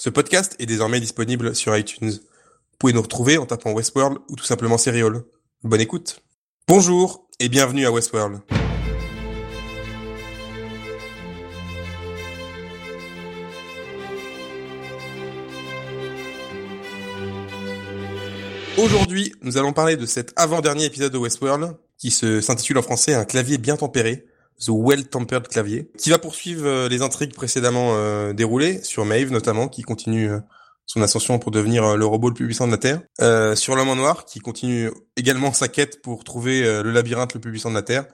Ce podcast est désormais disponible sur iTunes. Vous pouvez nous retrouver en tapant Westworld ou tout simplement Serial. Bonne écoute. Bonjour et bienvenue à Westworld. Aujourd'hui, nous allons parler de cet avant-dernier épisode de Westworld qui se s'intitule en français Un clavier bien tempéré The Well-Tempered Clavier, qui va poursuivre euh, les intrigues précédemment euh, déroulées, sur Maeve notamment, qui continue euh, son ascension pour devenir le robot le plus puissant de la Terre, sur l'homme en noir, qui continue également sa quête pour trouver le labyrinthe le plus puissant de la Terre,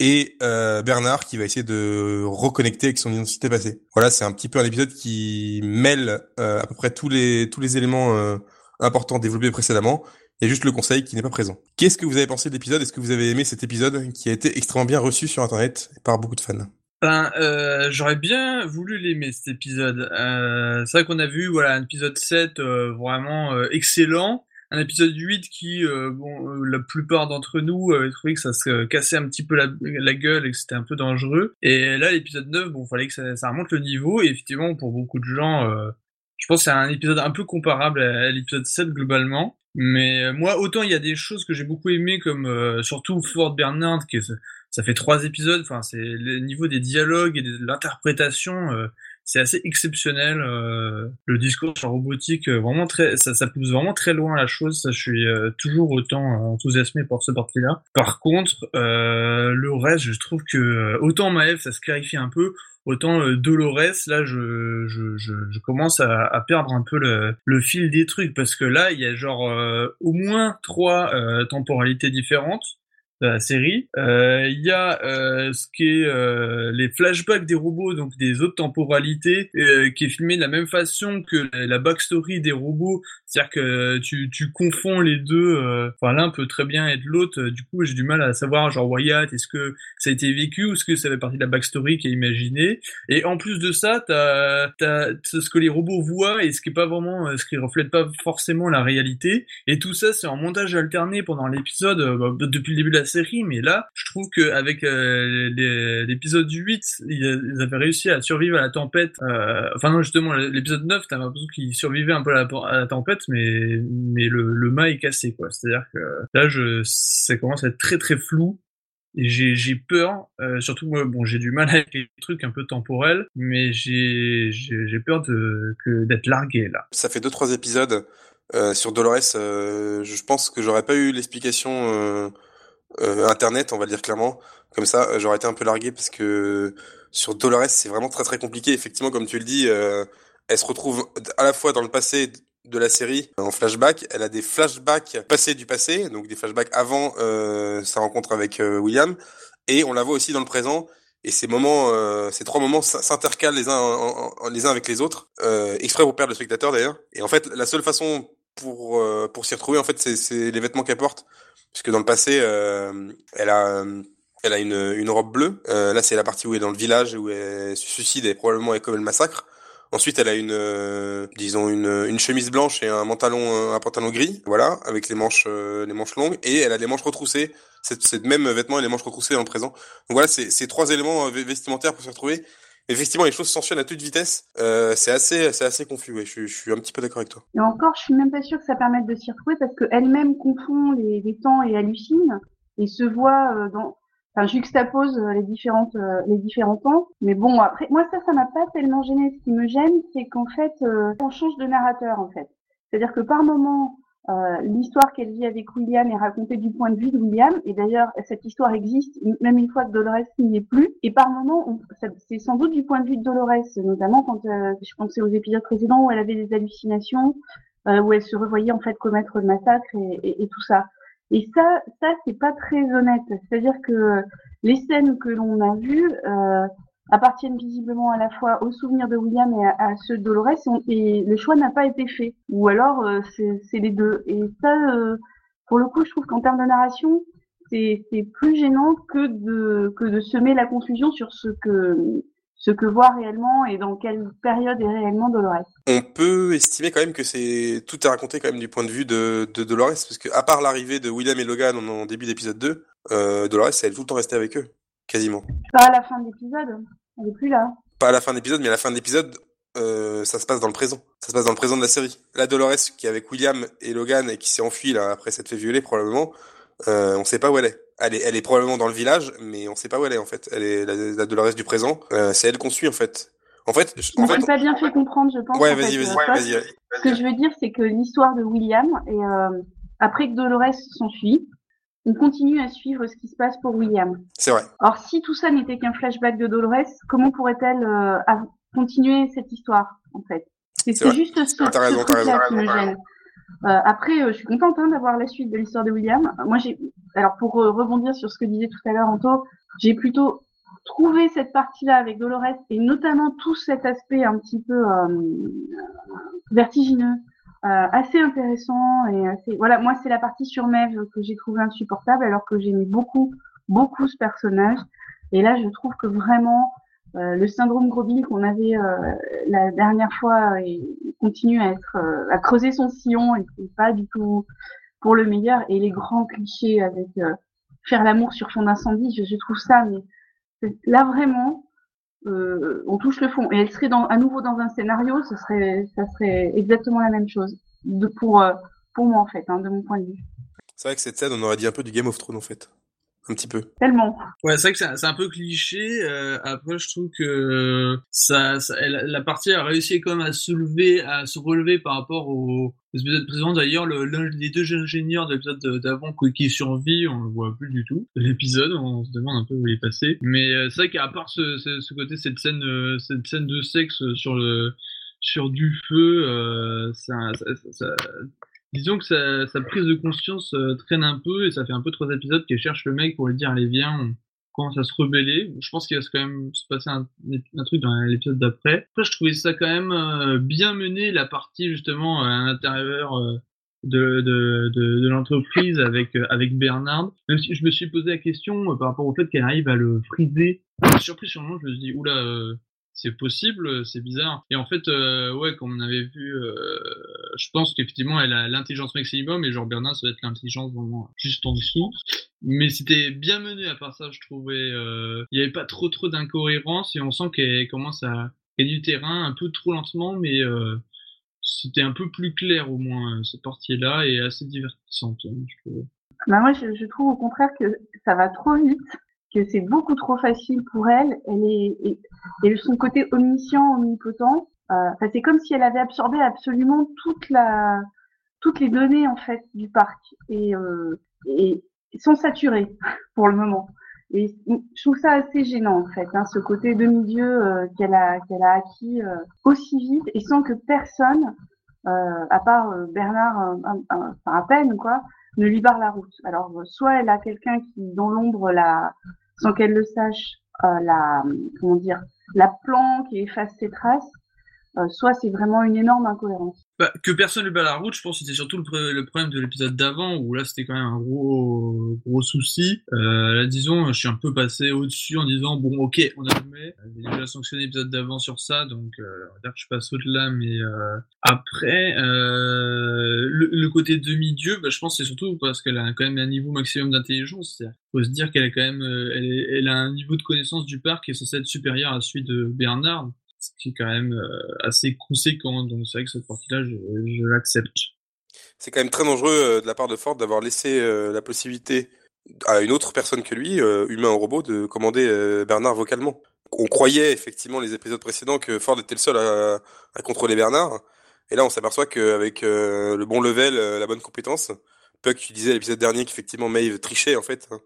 et Bernard, qui va essayer de reconnecter avec son identité passée. Voilà, c'est un petit peu un épisode qui mêle à peu près tous les tous les éléments importants développés précédemment, il y a juste le conseil qui n'est pas présent. Qu'est-ce que vous avez pensé de l'épisode? Est-ce que vous avez aimé cet épisode qui a été extrêmement bien reçu sur Internet par beaucoup de fans? Ben, euh, j'aurais bien voulu l'aimer cet épisode. Euh, c'est vrai qu'on a vu voilà un épisode 7 euh, vraiment euh, excellent, un épisode 8 qui euh, bon la plupart d'entre nous avaient trouvé que ça se cassait un petit peu la, la gueule et que c'était un peu dangereux. Et là l'épisode 9 bon fallait que ça, ça, remonte le niveau et effectivement pour beaucoup de gens je pense que c'est un épisode un peu comparable à l'épisode 7 globalement. Mais euh, moi, autant il y a des choses que j'ai beaucoup aimé, comme euh, surtout Fort Bernard, qui ça fait trois épisodes. Enfin, c'est le niveau des dialogues et de l'interprétation, euh, c'est assez exceptionnel. le discours sur la robotique, vraiment très, ça, ça pousse vraiment très loin la chose. Ça, je suis toujours autant enthousiasmé pour ce parti-là. Par contre, le reste, je trouve que autant Maëv, ça se clarifie un peu. Autant euh, Dolores, là, je, je, je, je commence à, à, perdre un peu le, le, fil des trucs parce que là, il y a genre euh, au moins trois euh, temporalités différentes de la série. Euh, il y a euh, ce qui est euh, les flashbacks des robots, donc des autres temporalités, qui est filmé de la même façon que la backstory des robots. C'est-à-dire que tu, tu confonds les deux. Enfin, l'un peut très bien être l'autre. Du coup, j'ai du mal à savoir, genre Wyatt, est-ce que ça a été vécu ou est-ce que ça fait partie de la backstory qui est imaginée. Et en plus de ça, t'as as ce que les robots voient et ce qui est pas vraiment, ce qui reflète pas forcément la réalité. Et tout ça, c'est en montage alterné pendant l'épisode bah, depuis le début de la série, mais là, je trouve qu'avec euh, l'épisode 8, ils avaient réussi à survivre à la tempête. Euh, enfin non, justement, l'épisode 9, t'as l'impression qu'ils survivaient un peu à la, tempête, mais mais le, le mât est cassé, quoi. C'est-à-dire que là, je, ça commence à être très très flou. Et j'ai peur, euh, surtout bon, j'ai du mal avec les trucs un peu temporels, mais j'ai peur d'être largué là. Ça fait deux trois épisodes euh, sur Dolores. Euh, je pense que j'aurais pas eu l'explication euh, euh, internet, on va le dire clairement. Comme ça, euh, j'aurais été un peu largué parce que sur Dolores, c'est vraiment très très compliqué. Effectivement, comme tu le dis, euh, elle se retrouve à la fois dans le passé de la série en flashback. Elle a des flashbacks passés du passé, donc des flashbacks avant euh, sa rencontre avec William, et on la voit aussi dans le présent. Et ces moments, ces trois moments s'intercalent les uns les uns avec les autres, exprès pour perdre le spectateur d'ailleurs. Et en fait, la seule façon pour pour s'y retrouver, en fait, c'est les vêtements qu'elle porte puisque dans le passé, euh, elle a elle a une, une robe bleue. Euh, là, c'est la partie où elle est dans le village, où elle se suicide et probablement elle commet le massacre. Ensuite, elle a une, euh, disons une, une chemise blanche et un pantalon, un pantalon gris, voilà, avec les manches, les manches longues, et elle a les manches retroussées. C'est, c'est même vêtements et les manches retroussées dans le présent. Donc voilà, c'est, c'est trois éléments vestimentaires pour se retrouver. Effectivement, les choses s'enchaînent à toute vitesse. Euh, c'est assez, c'est assez confus. Ouais. Je, je, suis un petit peu d'accord avec toi. Et encore, je suis même pas sûre que ça permette de s'y retrouver parce qu'elle-même confond les, les, temps et hallucine et se voit euh, dans, enfin, juxtapose euh, les différentes, les différents temps. Mais bon, après, moi ça, ça m'a pas tellement gêné. Ce qui me gêne, c'est qu'en fait, on change de narrateur en fait. C'est-à-dire que par moment, euh, l'histoire qu'elle vit avec William est racontée du point de vue de William. Et d'ailleurs, cette histoire existe même une fois que Dolores n'y est plus. Et par moments, c'est sans doute du point de vue de Dolores, notamment quand euh, je pensais aux épisodes précédents où elle avait des hallucinations, euh, où elle se revoyait en fait commettre le massacre et, et, tout ça. Et ça, ça c'est pas très honnête. C'est-à-dire que les scènes que l'on a vues, appartiennent visiblement à la fois aux souvenirs de William et à, ceux de Dolores et, le choix n'a pas été fait. Ou alors euh, c'est les deux. Et ça, euh, pour le coup, je trouve qu'en termes de narration, c'est plus gênant que de que de semer la confusion sur ce que ce que voit réellement et dans quelle période est réellement Dolores. On peut estimer quand même que c'est tout est raconté quand même du point de vue de, de Dolores parce que à part l'arrivée de William et Logan en, début d'épisode 2, euh, Dolores elle est tout le temps restée avec eux quasiment. Pas à la fin de l'épisode. Elle est plus là. Pas à la fin de l'épisode, mais à la fin de l'épisode, euh, ça se passe dans le présent. Ça se passe dans le présent de la série. La Dolores qui est avec William et Logan et qui s'est enfuie là après s'être fait violer probablement, euh, on sait pas où elle est. Elle est, elle est probablement dans le village, mais on sait pas où elle est en fait. Elle est la, la Dolores du présent. Euh, c'est elle qu'on suit en fait. En fait, en fait, pas bien fait comprendre, je pense. ouais, vas-y, vas-y, euh, vas-y. Ce que je veux dire, c'est que l'histoire de William, et après que Dolores s'enfuit, on continue à suivre ce qui se passe pour William. C'est vrai. Or, si tout ça n'était qu'un flashback de Dolores, comment pourrait-elle euh, continuer cette histoire, en fait? C'est juste ce, raison, ce t'as truc-là raison, qui me gêne. Euh, après, euh, je suis contente hein, d'avoir la suite de l'histoire de William. Moi, j'ai, alors pour euh, rebondir sur ce que disait tout à l'heure Anto, j'ai plutôt trouvé cette partie-là avec Dolores et notamment tout cet aspect un petit peu euh, vertigineux, assez intéressant et assez. Voilà, moi, c'est la partie sur Maeve que j'ai trouvé insupportable, alors que j'aimais beaucoup, beaucoup ce personnage. Et là, je trouve que vraiment euh, le syndrome Grobil qu'on avait euh, la dernière fois et continue à être euh, à creuser son sillon et c'est pas du tout pour le meilleur et les grands clichés avec euh, faire l'amour sur fond d'incendie je, je trouve ça mais là vraiment euh, on touche le fond et elle serait dans, à nouveau dans un scénario ce serait ça serait exactement la même chose de, pour euh, pour moi en fait hein, de mon point de vue C'est vrai que cette scène, on aurait dit un peu du Game of Thrones en fait. Un petit peu. tellement Ouais, c'est vrai que c'est un- c'est un peu cliché. euh, après, je trouve que ça, ça elle- la partie a réussi quand même à se lever, à se relever par rapport au aux épisodes précédents. D'ailleurs, le, l'un des deux ingénieurs de l'épisode de- d'avant qui- survit, on le voit plus du tout. de L'épisode, on se demande un peu où il est passé. Mais euh, c'est vrai qu'à part ce, côté, cette scène, euh, cette scène de sexe sur le sur du feu, euh, ça, ça, disons que sa, prise de conscience traîne un peu et ça fait un peu trois épisodes qu'elle cherche le mec pour lui dire allez viens commence à se rebeller. Je pense qu'il va se quand même se passer un, truc dans l'épisode d'après. Après je trouvais ça quand même euh, bien mené la partie justement à l'intérieur euh, de, de, de, l'entreprise avec euh, avec Bernard. Même si je me suis posé la question euh, par rapport au fait qu'elle arrive à le friser. Surpris sur le moment je me suis dit oula c'est possible, c'est bizarre. Et en fait, euh, ouais, comme on avait vu, euh, je pense qu'effectivement, elle a l'intelligence maximum et genre Bernard, ça va être l'intelligence vraiment juste en dessous. Mais c'était bien mené à part ça, je trouvais. euh, Il y avait pas trop trop d'incohérence et on sent qu'elle commence à gagner du terrain un peu trop lentement, mais euh, c'était un peu plus clair au moins euh, cette partie-là et assez divertissante. hein, je. Bah moi, je trouve au contraire que ça va trop vite, que c'est beaucoup trop facile pour elle. Elle est et, et son côté omniscient, omnipotent. Euh, c'est comme si elle avait absorbé absolument toute la, toutes les données en fait du parc et, euh, et sans saturer pour le moment. Et je trouve ça assez gênant en fait, hein, ce côté demi-dieu euh, qu'elle a qu'elle a acquis euh, aussi vite et sans que personne, euh, à part euh, Bernard, un- enfin, à peine quoi, ne lui barre la route. Alors, euh, soit elle a quelqu'un qui, dans l'ombre, la, sans qu'elle le sache, euh, la, comment dire, la planque et efface ses traces, euh, soit c'est vraiment une énorme incohérence. Bah, que personne lui bat la route, je pense que c'était surtout le, problème de l'épisode d'avant, où là c'était quand même un gros gros souci. Euh, là, disons, je suis un peu passé au-dessus en disant, bon, ok, on admet, j'ai déjà sanctionné l'épisode d'avant sur ça, donc euh, on va dire que je passe au-delà, mais euh, après, euh, le, le côté demi-dieu, bah, je pense c'est surtout parce qu'elle a quand même un niveau maximum d'intelligence. Il faut se dire qu'elle a quand même, euh, elle, elle a un niveau de connaissance du parc qui est censé être supérieur à celui de Bernard ce qui est quand même euh, assez conséquent. Donc c'est vrai que cette partie-là, je, l'accepte. C'est quand même très dangereux euh, de la part de Ford d'avoir laissé euh, la possibilité à une autre personne que lui, humain ou robot, de commander Bernard vocalement. On croyait effectivement les épisodes précédents que Ford était le seul à, contrôler Bernard. Et là, on s'aperçoit qu'avec le bon level, la bonne compétence, Puck, tu disais l'épisode dernier qu'effectivement Maeve trichait en fait. hein.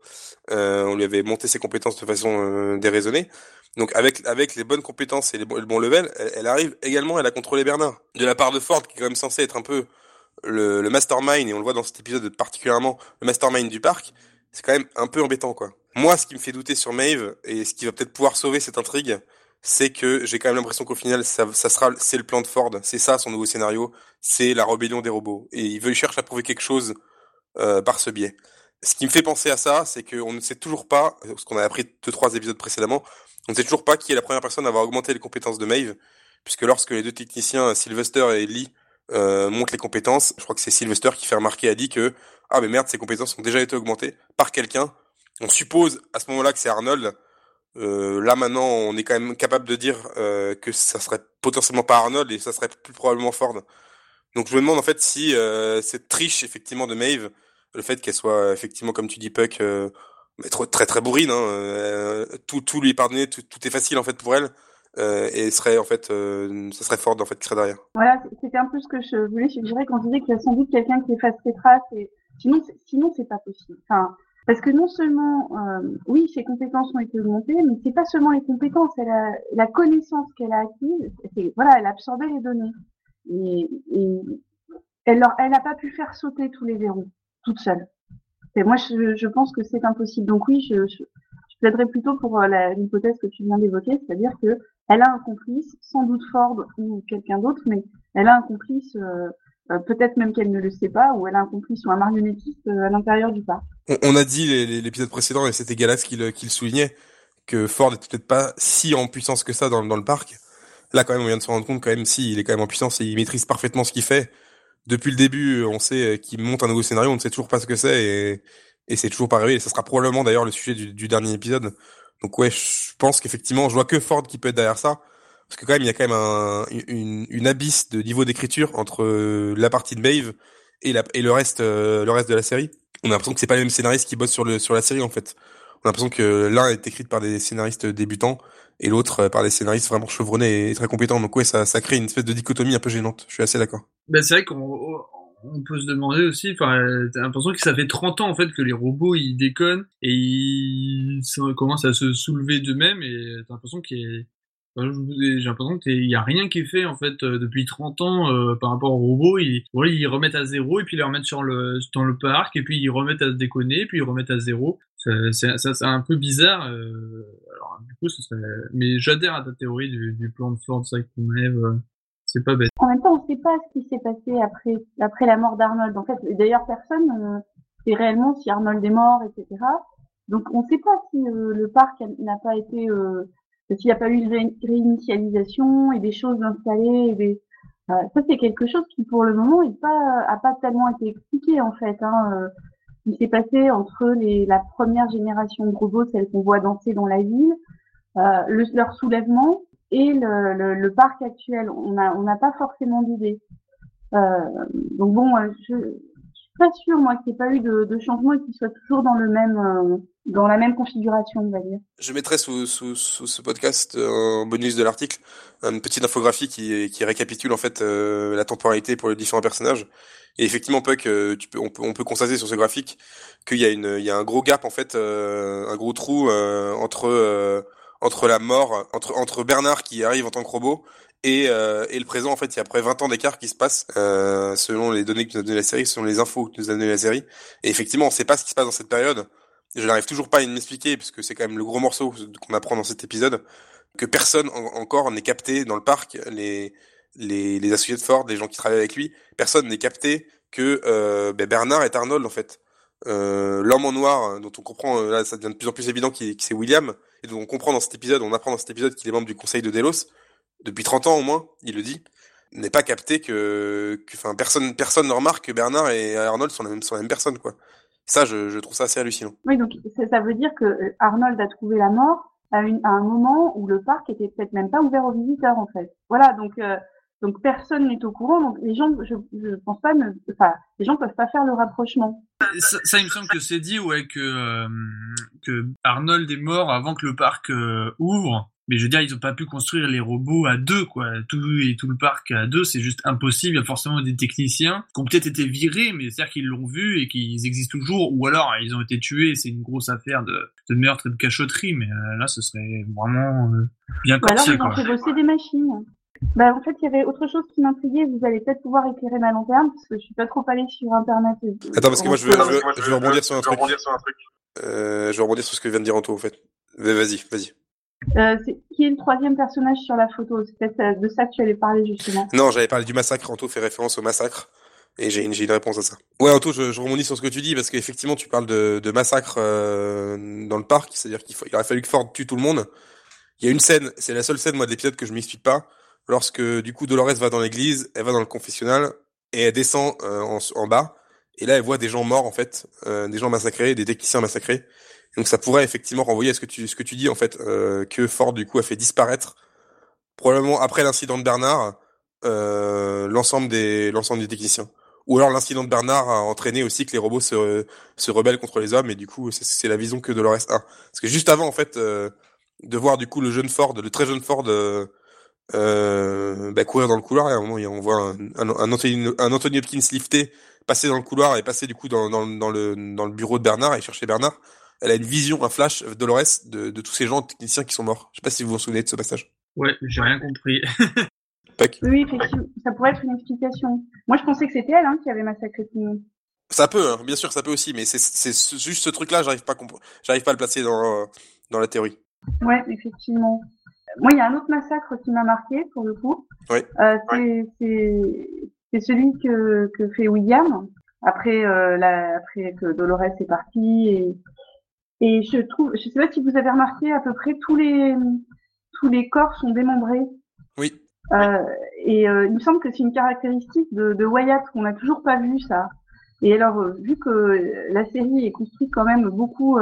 On lui avait monté ses compétences de façon déraisonnée. Donc avec avec les bonnes compétences et les bons- le bon level, elle, elle arrive également à la contrôler Bernard. De la part de Ford, qui est quand même censé être un peu le, le mastermind, et on le voit dans cet épisode particulièrement, le mastermind du parc, c'est quand même un peu embêtant quoi. Moi, ce qui me fait douter sur Maeve, et ce qui va peut-être pouvoir sauver cette intrigue, c'est que j'ai quand même l'impression qu'au final, ça, ça sera, c'est le plan de Ford, c'est ça son nouveau scénario, c'est la rébellion des robots, et il veut il cherche à prouver quelque chose euh, par ce biais. Ce qui me fait penser à ça, c'est qu'on ne sait toujours pas, ce qu'on a appris deux trois épisodes précédemment, on ne sait toujours pas qui est la première personne à avoir augmenté les compétences de Maeve, puisque lorsque les deux techniciens, Sylvester et Lee, euh, montent les compétences, je crois que c'est Sylvester qui fait remarquer à Lee que ah mais merde, ces compétences ont déjà été augmentées par quelqu'un. On suppose à ce moment-là que c'est Arnold, Euh, là maintenant, on est quand même capable de dire euh, que ça serait potentiellement pas Arnold et ça serait plus probablement Ford. Donc je me demande en fait si euh, cette triche effectivement de Maeve, le fait qu'elle soit effectivement comme tu dis Puck, euh, très très bourrine, hein, euh, tout tout lui pardonner, tout, tout est facile en fait pour elle. Euh, et serait en fait, euh, ce serait Ford en fait qui serait derrière. Voilà, c'était un peu ce que je voulais suggérer quand je disais qu'il y a sans doute quelqu'un qui efface ses traces. Et sinon, sinon c'est pas possible. Enfin, parce que non seulement, euh, oui, ses compétences ont été augmentées, mais c'est pas seulement les compétences, elle la connaissance qu'elle a acquise, c'est, voilà, elle a absorbé les données. Et, et elle n'a pas pu faire sauter tous les verrous toute seule. Et moi, je, pense que c'est impossible. Donc oui, je, je, plaiderais plutôt pour euh, l'hypothèse que tu viens d'évoquer, c'est-à-dire que elle a un complice, sans doute Ford ou quelqu'un d'autre, mais elle a un complice euh, euh, peut-être même qu'elle ne le sait pas, ou elle a un complice ou un marionnettiste à l'intérieur du parc. On, a dit l'épisode précédent, et c'était Galas qui le, soulignait, que Ford n'était peut-être pas si en puissance que ça dans, dans le parc. Là, quand même, on vient de se rendre compte, quand même, si, il est quand même en puissance et il maîtrise parfaitement ce qu'il fait. Depuis le début, on sait qu'il monte un nouveau scénario, on ne sait toujours pas ce que c'est, et, et c'est toujours pas arrivé. Et ça sera probablement d'ailleurs le sujet du, du dernier épisode. Donc ouais, je pense qu'effectivement, je vois que Ford qui peut être derrière ça. Parce que quand même, il y a quand même un, une, une abysse de niveau d'écriture entre euh, la partie de Maeve et, la, et le reste, euh, le reste de la série. On a l'impression que c'est pas les mêmes scénaristes qui bossent sur le sur la série en fait. On a l'impression que l'un est écrit par des scénaristes débutants et l'autre euh, par des scénaristes vraiment chevronnés et très compétents. Donc ouais, ça, ça crée une espèce de dichotomie un peu gênante. Je suis assez d'accord. Ben c'est vrai qu'on on peut se demander aussi, enfin, t'as l'impression que ça fait 30 ans en fait que les robots ils déconnent et ils commencent à se soulever d'eux-mêmes et t'as l'impression qu'il j'ai l'impression qu'il y a rien qui est fait en fait euh, depuis 30 ans euh, par rapport aux robots. Ils, voilà, ils remettent à zéro et puis ils les remettent sur le dans le parc et puis ils remettent à déconner et puis ils remettent à zéro. Ça, c'est un peu bizarre. Euh, alors du coup, ça mais j'adhère à ta théorie du, du plan de Ford, ça qu'on. En même temps, on ne sait pas ce qui s'est passé après après la mort d'Arnold. En fait, d'ailleurs, personne ne sait réellement si Arnold est mort, etc. Donc, on ne sait pas si euh, le parc n'a pas été euh, s'il n'y a pas eu une réinitialisation et des choses installées. Euh, ça, c'est quelque chose qui, pour le moment, n'a pas, tellement été expliqué, en fait. Hein. Euh, il s'est passé entre la première génération de robots, celle qu'on voit danser dans la ville, euh, le, leur soulèvement et le, parc actuel. On n'a pas forcément d'idée. Euh, donc bon, euh, je, pas sûr, moi, qu'il n'y ait pas eu de, changement et qu'il soit toujours dans le même, euh, dans la même configuration, on va dire. Je mettrai sous, ce podcast, en bonus de l'article, une petite infographie qui, récapitule en fait la temporalité pour les différents personnages. Et effectivement, Puck, tu on peut, on peut constater sur ce graphique qu'il y y a un gros gap en fait, un gros trou entre entre la mort, entre entre Bernard qui arrive en tant que robot et, euh, et le présent en fait il y a près 20 ans d'écart qui se passe euh, selon les données que nous a donné la série selon les infos que nous a donné la série. Et effectivement on sait pas ce qui se passe dans cette période. Je n'arrive toujours pas à m'expliquer puisque c'est quand même le gros morceau qu'on apprend dans cet épisode que personne en, encore n'est capté dans le parc les les les associés de Ford les gens qui travaillent avec lui personne n'est capté que euh, ben Bernard est Arnold en fait l'homme en noir dont on comprend là ça devient de plus en plus évident qu'il c'est William et dont on comprend dans cet épisode on apprend dans cet épisode qu'il est membre du conseil de Delos depuis 30 ans au moins, il le dit, n'est pas capté que, enfin, personne, personne ne remarque que Bernard et Arnold sont la même, sont la même personne, quoi. Ça, je, trouve ça assez hallucinant. Oui, donc ça veut dire que euh, Arnold a trouvé la mort à, à un moment où le parc était peut-être même pas ouvert aux visiteurs, en fait. Voilà, donc euh, donc personne n'est au courant. Donc les gens, je, je pense pas, ne, enfin, les gens peuvent pas faire le rapprochement. Ça, ça il me semble que c'est dit, ouais, que euh, que Arnold est mort avant que le parc euh, ouvre. Mais je veux dire, ils ont pas pu construire les robots à deux, quoi. Tout et tout le parc à deux, c'est juste impossible. Il y a forcément des techniciens qui ont peut-être été virés, mais c'est-à-dire qu'ils l'ont vu et qu'ils existent toujours, ou alors ils ont été tués. C'est une grosse affaire de, de meurtre et de cachotterie. Mais euh, là, ce serait vraiment euh, bien quoi. Alors, ils ont fait bosser des machines. Bah, en fait, il y avait autre chose qui m'intriguait. Vous allez peut-être pouvoir éclairer ma lanterne, parce que je suis pas trop allée sur Internet. Attends, parce que moi, je veux, je veux, je veux rebondir sur un truc. Euh, je vais rebondir sur ce que vient de dire Anto, en fait. Vas-y, vas-y. Euh, est, qui est le troisième personnage sur la photo? C'est peut-être de ça que tu allais parler justement. Non, j'avais parlé du massacre. Anto fait référence au massacre. Et j'ai une, une réponse à ça. Ouais, Anto, je, je rebondis sur ce que tu dis parce qu'effectivement, tu parles de, de massacre euh, dans le parc, c'est-à-dire qu'il il aurait fallu que Ford tue tout le monde. Il y a une scène, c'est la seule scène moi de l'épisode que je m'explique pas. Lorsque du coup Dolores va dans l'église, elle va dans le confessionnal et elle descend euh, en, bas. Et là, elle voit des gens morts en fait, euh, des gens massacrés, des techniciens massacrés. Donc ça pourrait effectivement renvoyer à ce que tu ce que tu dis en fait euh, que Ford du coup a fait disparaître probablement après l'incident de Bernard euh, l'ensemble des l'ensemble des techniciens. Ou alors l'incident de Bernard a entraîné aussi que les robots se se rebellent contre les hommes et du coup c'est la vision que Dolores a. Parce que juste avant en fait euh, de voir du coup le jeune Ford, le très jeune Ford euh, bah, courir dans le couloir et à un moment on voit un, un, un, Anthony, un Anthony Hopkins lifté passer dans le couloir et passer du coup dans, dans, dans, le, dans le bureau de Bernard et chercher Bernard. Elle a une vision, un flash, Dolores, de, de tous ces gens techniciens qui sont morts. Je sais pas si vous vous souvenez de ce passage. Ouais, j'ai rien compris. oui, effectivement, ça pourrait être une explication. Moi, je pensais que c'était elle hein, qui avait massacré tout le monde. Ça peut, hein, bien sûr, ça peut aussi, mais c'est juste ce truc-là, j'arrive pas, j'arrive pas à le placer dans, dans la théorie. Ouais, effectivement. Moi, il y a un autre massacre qui m'a marqué pour le coup. Oui. Euh, c'est celui que, que fait William après euh, la, après que Dolores est partie et et je trouve, je sais pas si vous avez remarqué à peu près tous les tous les corps sont démembrés. Oui. Euh, et il me semble que c'est une caractéristique de, de Wyatt qu'on n'a toujours pas vu ça. Et alors vu que la série est construite quand même beaucoup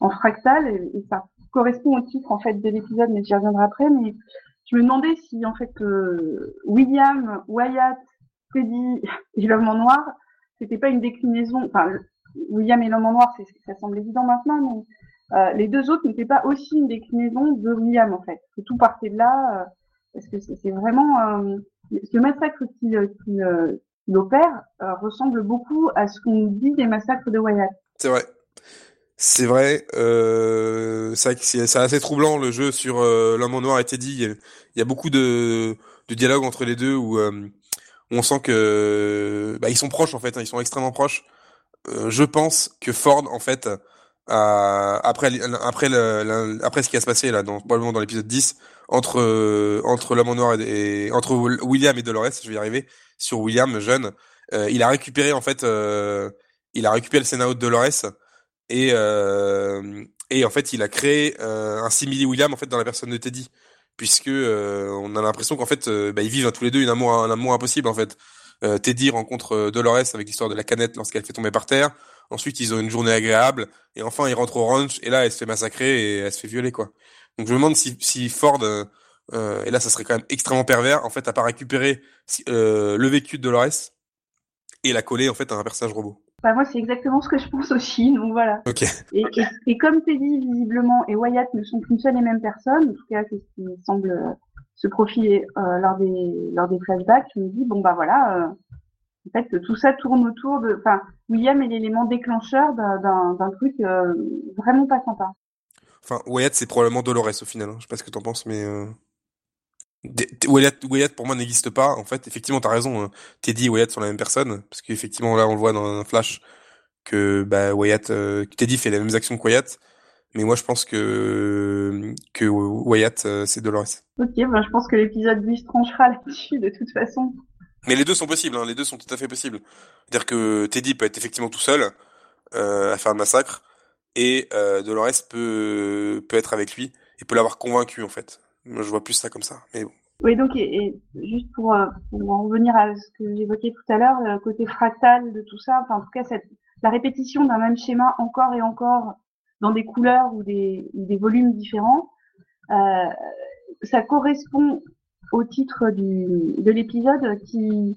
en fractal et, et, ça correspond au titre en fait de l'épisode, mais j'y reviendrai après. Mais je me demandais si en fait William, Wyatt, Teddy et l'homme en noir, c'était pas une déclinaison. Enfin, William et l'homme en noir, ça semble évident maintenant, mais euh, les deux autres n'étaient pas aussi une déclinaison de William en fait. Que tout partait de là, euh, parce que c'est vraiment euh, ce massacre qu'il euh, qu euh, qu opère ressemble beaucoup à ce qu'on dit des massacres de Wyatt. C'est vrai. C'est vrai, euh, c'est assez troublant le jeu sur euh, l'homme en noir et Teddy. Il y a, a beaucoup de, de dialogue entre les deux où, euh, on sent que bah, ils sont proches en fait, hein, ils sont extrêmement proches. Euh, je pense que Ford en fait a, après après après ce qui va se passer là dans probablement dans l'épisode 10 entre entre l'homme en noir et, et, entre William et Dolores, je vais y arriver sur William jeune, euh, il a récupéré en fait il a récupéré le scénario de Dolores et et en fait il a créé un simili William en fait dans la personne de Teddy puisque euh, on a l'impression qu'en fait euh, bah, ils vivent tous les deux une amour un amour impossible en fait. Euh, Teddy rencontre Dolores avec l'histoire de la canette lorsqu'elle fait tomber par terre. Ensuite ils ont une journée agréable et enfin ils rentrent au ranch et là elle se fait massacrer et elle se fait violer quoi. Donc je me demande si, si Ford et là ça serait quand même extrêmement pervers en fait à pas récupérer le vécu de Dolores et la coller en fait à un personnage robot. Bah moi, c'est exactement ce que je pense aussi, donc voilà. Okay. Et, et, et, comme Teddy, visiblement, et Wyatt ne sont qu'une seule et même personne, en tout cas, c'est ce qui semble euh, se profiler euh, lors des lors des flashbacks, je me dis, bon bah voilà, euh, en fait, tout ça tourne autour de... Enfin, William est l'élément déclencheur d'un truc euh, vraiment pas sympa. Enfin, Wyatt, c'est probablement Dolores au final, hein. je sais pas ce que t'en penses, mais... Wyatt, Wyatt pour moi n'existe pas. En fait, effectivement, t'as raison. Hein. Teddy et Wyatt sont la même personne, parce qu'effectivement là, on le voit dans un flash que bah Wyatt, euh, Teddy fait les mêmes actions que Wyatt, mais moi je pense que que Wyatt euh, c'est Dolores. Ok, bah, je pense que l'épisode 10 tranchera là-dessus de toute façon. Mais les deux sont possibles, hein. les deux sont tout à fait possibles. C'est-à-dire que Teddy peut être effectivement tout seul euh, à faire le massacre, et Dolores peut peut être avec lui et peut l'avoir convaincu en fait. Je vois plus ça comme ça. Oui, donc, et, juste pour, euh, pour, en revenir à ce que j'évoquais tout à l'heure, le côté fractal de tout ça, enfin, en tout cas, cette, la répétition d'un même schéma encore et encore dans des couleurs ou des, des volumes différents, euh, ça correspond au titre du, de l'épisode qui,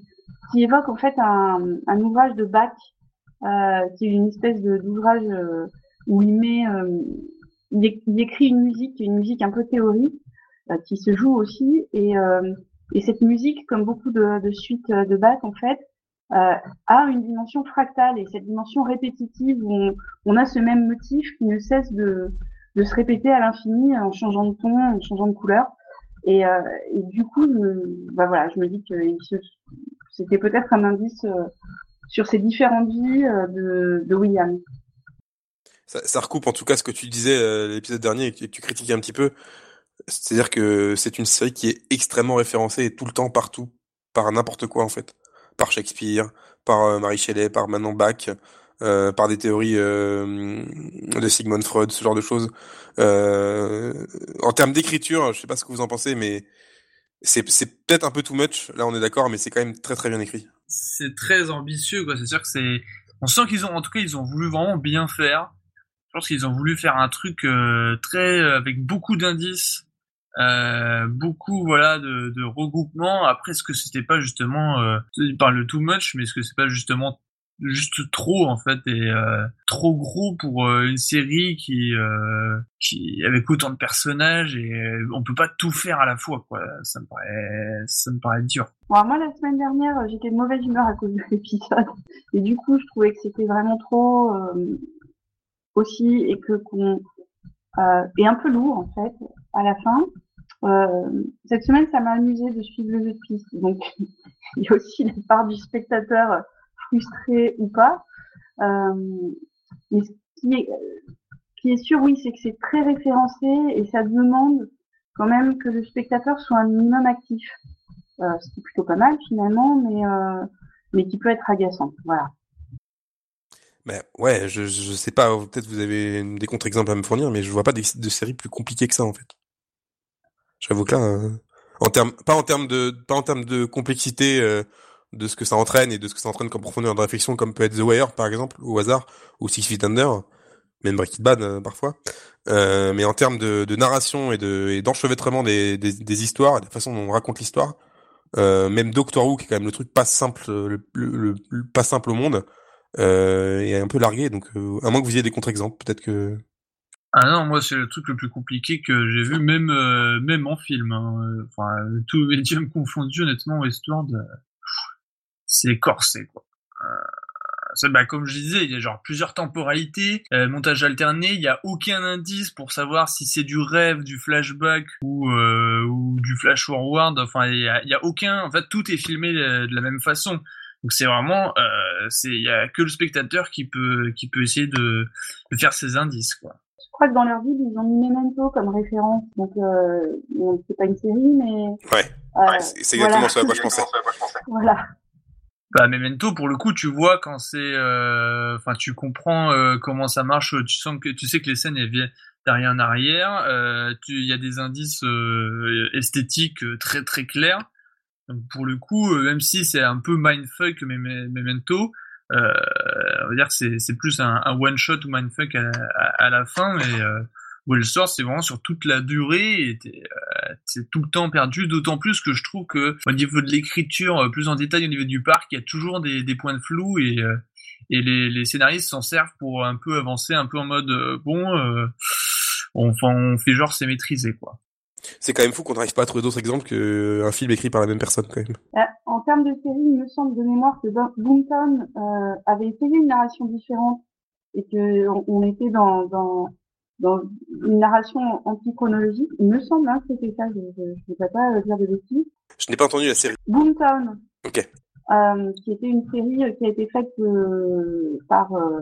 qui évoque en fait un, un ouvrage de Bach, euh, qui est une espèce d'ouvrage où il met, il, écrit une musique, une musique un peu théorique, qui se joue aussi. Et, euh, et cette musique comme beaucoup de, suites de Bach en fait euh, a une dimension fractale. Et cette dimension répétitive où on, a ce même motif qui ne cesse de, se répéter à l'infini en changeant de ton, en changeant de couleur. Et, euh, du coup je, bah voilà je me dis que c'était peut-être un indice sur ces différentes vies de, de William. Ça, ça, recoupe en tout cas ce que tu disais l'épisode dernier et que tu critiquais un petit peu c'est-à-dire que c'est une série qui est extrêmement référencée tout le temps, partout, par n'importe quoi en fait. Par Shakespeare, par euh, Marie Shelley, par Manon Bach, euh, par des théories euh, de Sigmund Freud, ce genre de choses. En termes d'écriture, je sais pas ce que vous en pensez, mais c'est peut-être un peu too much. Là, on est d'accord, mais c'est quand même très très bien écrit. C'est très ambitieux, quoi. C'est sûr que c'est. On sent qu'ils ont, en tout cas, ils ont voulu vraiment bien faire. Je pense qu'ils ont voulu faire un truc très avec beaucoup d'indices, beaucoup voilà de, de regroupement. Après, est-ce que c'était pas justement, euh, il parle too much, mais est-ce que c'est pas justement juste trop en fait et euh, trop gros pour euh, une série qui euh, qui avec autant de personnages et euh, on peut pas tout faire à la fois quoi. Ça me paraît ça me paraît dur. Moi la semaine dernière j'étais de mauvaise humeur à cause de l'épisode. Et du coup je trouvais que c'était vraiment trop aussi et que qu'on est un peu lourd en fait à la fin cette semaine ça m'a amusé de suivre le piste donc il y a aussi la part du spectateur frustré ou pas. Euh, mais ce qui est, sûr, oui, c'est que c'est très référencé et ça demande quand même que le spectateur soit un minimum actif. Euh, ce qui est plutôt pas mal finalement, mais, euh, qui peut être agaçant. Voilà. Ben ouais, je, je sais pas, peut-être vous avez des contre-exemples à me fournir, mais je vois pas de, de séries plus compliquées que ça en fait. J'avoue que là, euh, en termes, pas en termes de, pas en termes de complexité, euh, de ce que ça entraîne et de ce que ça entraîne comme profondeur de réflexion, comme peut être The Wire par exemple, au hasard, ou Six Feet Under, même Breaking Bad euh, parfois. Euh, mais en termes de, de narration et de d'enchevêtrement des, des, des, histoires, et de la façon dont on raconte l'histoire, euh, même Doctor Who qui est quand même le truc pas simple, le, le, pas simple au monde, est un peu largué. Donc à moins que vous ayez des contre-exemples, peut-être que. Ah non, moi c'est le truc le plus compliqué que j'ai vu, même euh, même en film. Hein. Enfin, tout médium confondu, honnêtement, Westworld c'est corsé quoi. Euh, bah, comme je disais, il y a genre plusieurs temporalités, euh, montage alterné, il y a aucun indice pour savoir si c'est du rêve, du flashback ou, euh, ou du flash forward. Enfin, il y a, aucun. En fait, tout est filmé de, la même façon. Donc c'est vraiment, euh, c'est il y a que le spectateur qui peut qui peut essayer de, de faire ses indices quoi. Crois que dans leur vie ils ont mis Memento comme référence. Donc euh, bon, c'est pas une série, mais ouais, ouais c'est exactement voilà. ce à quoi je pensais. voilà. Bah Memento pour le coup tu vois quand c'est euh, enfin tu comprends euh, comment ça marche tu sens que tu sais que les scènes elles viennent derrière en arrière euh, tu il y a des indices euh, esthétiques euh, très très clairs donc pour le coup même si c'est un peu mindfuck Memento euh, on va dire c'est c'est plus un, un, one shot ou mindfuck à, à, à la fin mais sort, c'est vraiment sur toute la durée et euh, c'est tout le temps perdu. D'autant plus que je trouve que au niveau de l'écriture, euh, plus en détail au niveau du parc, il y a toujours des, des points de flou et euh, et les, les scénaristes s'en servent pour un peu avancer, un peu en mode euh, bon, euh, on, on fait genre c'est maîtrisé quoi. C'est quand même fou qu'on n'arrive pas à trouver d'autres exemples qu'un film écrit par la même personne quand même. en termes de série, il me semble de mémoire que Boomtown avait essayé une narration différente et que on était dans, dans dans une narration antichronologique. Il me semble hein, que c'était ça, je ne vais pas dire de bêtises. Je n'ai pas entendu la série. Boomtown. Ok. Euh, qui était une série qui a été faite euh, par, euh,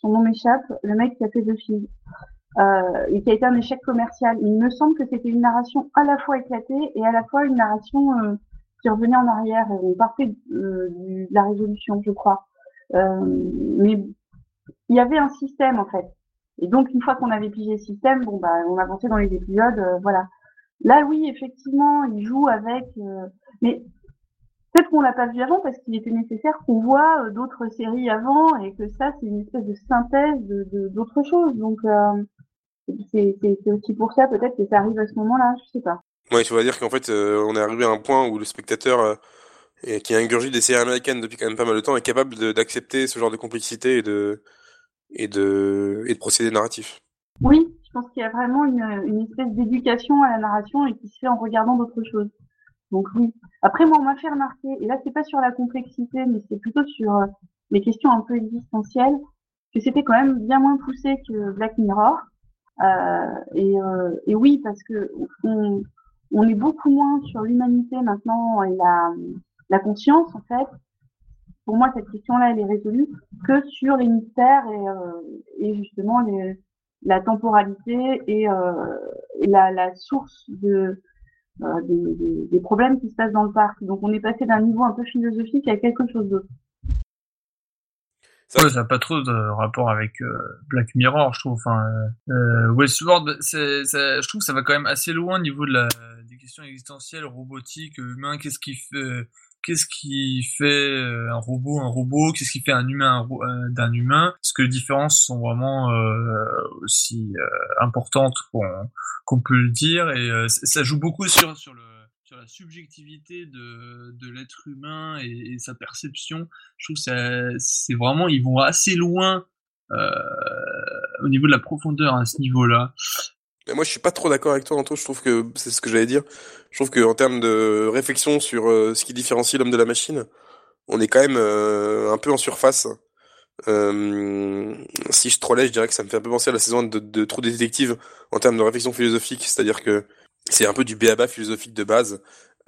son nom m'échappe, le mec qui a fait deux films, euh, et qui a été un échec commercial. Il me semble que c'était une narration à la fois éclatée et à la fois une narration euh, qui revenait en arrière. On partait euh, de la résolution, je crois. mais il y avait un système en fait. Et donc, une fois qu'on avait pigé le système, bon, bah, on avançait dans les épisodes, euh, voilà. Là, oui, effectivement, il joue avec, euh, mais peut-être qu'on l'a pas vu avant parce qu'il était nécessaire qu'on voit euh, d'autres séries avant et que ça, c'est une espèce de synthèse d'autres choses. Donc, euh, c'est aussi pour ça peut-être que ça arrive à ce moment-là, je sais pas. Ouais, tu vas dire qu'en fait, on est arrivé à un point où le spectateur qui a ingurgité des séries américaines depuis quand même pas mal de temps est capable d'accepter ce genre de complexité et de et de, et de procédés narratifs. Oui, je pense qu'il y a vraiment une, une espèce d'éducation à la narration et qui se fait en regardant d'autres choses. Donc oui. Après, moi, on m'a fait remarquer, et là, c'est pas sur la complexité, mais c'est plutôt sur euh, les questions un peu existentielles, que c'était quand même bien moins poussé que Black Mirror. Euh, et, euh, et, oui, parce que on, est beaucoup moins sur l'humanité maintenant et la, conscience, en fait, pour moi, cette question-là, elle est résolue que sur les mystères et, euh, justement la temporalité et, la, source de, des, des, des, problèmes qui se passent dans le parc. Donc, on est passé d'un niveau un peu philosophique à quelque chose d'autre. Ça n'a pas trop de rapport avec euh, Black Mirror, je trouve. Enfin, euh, Westworld, c'est, je trouve que ça va quand même assez loin au niveau de la, des questions existentielles, robotiques, humains. Qu'est-ce qui fait qu'est-ce qui fait un robot un robot, qu'est-ce qui fait un humain d'un humain, est-ce que les différences sont vraiment aussi importantes qu'on peut le dire? Et ça joue beaucoup sur sur le subjectivité de, de l'être humain et, sa perception. Je trouve que c'est vraiment, ils vont assez loin euh, au niveau de la profondeur à ce niveau-là. Moi, je suis pas trop d'accord avec toi, Anto. Je trouve que c'est ce que j'allais dire. Je trouve que en termes de réflexion sur euh, ce qui différencie l'homme de la machine, on est quand même euh, un peu en surface. Si je trollais, je dirais que ça me fait un peu penser à la saison de, de Trou Détective en termes de réflexion philosophique, c'est-à-dire que c'est un peu du béaba philosophique de base.